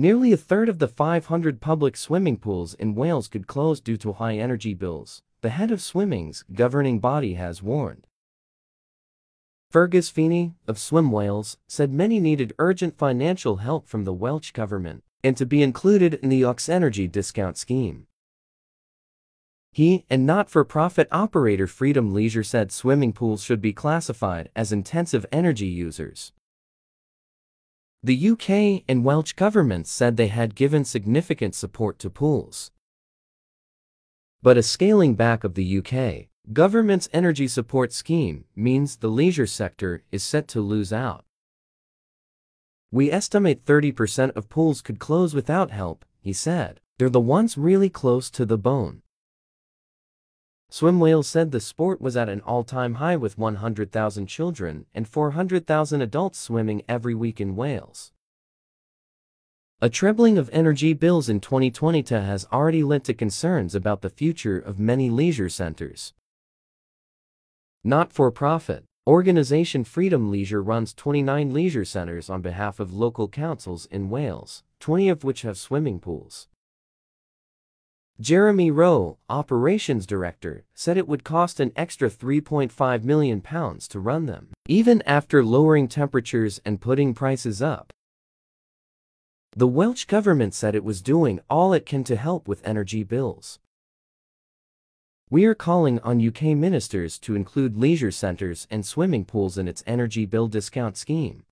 Nearly a third of the 500 public swimming pools in Wales could close due to high energy bills, the head of swimming's governing body has warned. Fergus Feeney, of Swim Wales, said many needed urgent financial help from the Welsh government and to be included in the UK's Energy discount scheme. He and not-for-profit operator Freedom Leisure said swimming pools should be classified as intensive energy users. The UK and Welsh governments said they had given significant support to pools. But a scaling back of the UK government's energy support scheme means the leisure sector is set to lose out. We estimate 30% of pools could close without help, he said. They're the ones really close to the bone. Swim Wales said the sport was at an all-time high with 100,000 children and 400,000 adults swimming every week in Wales. A trebling of energy bills in 2022 has already led to concerns about the future of many leisure centers. Not-for-profit organization Freedom Leisure runs 29 leisure centers on behalf of local councils in Wales, 20 of which have swimming pools. Jeremy Rowe, operations director, said it would cost an extra £3.5 million to run them, even after lowering temperatures and putting prices up. The Welsh government said it was doing all it can to help with energy bills. We are calling on UK ministers to include leisure centres and swimming pools in its energy bill discount scheme.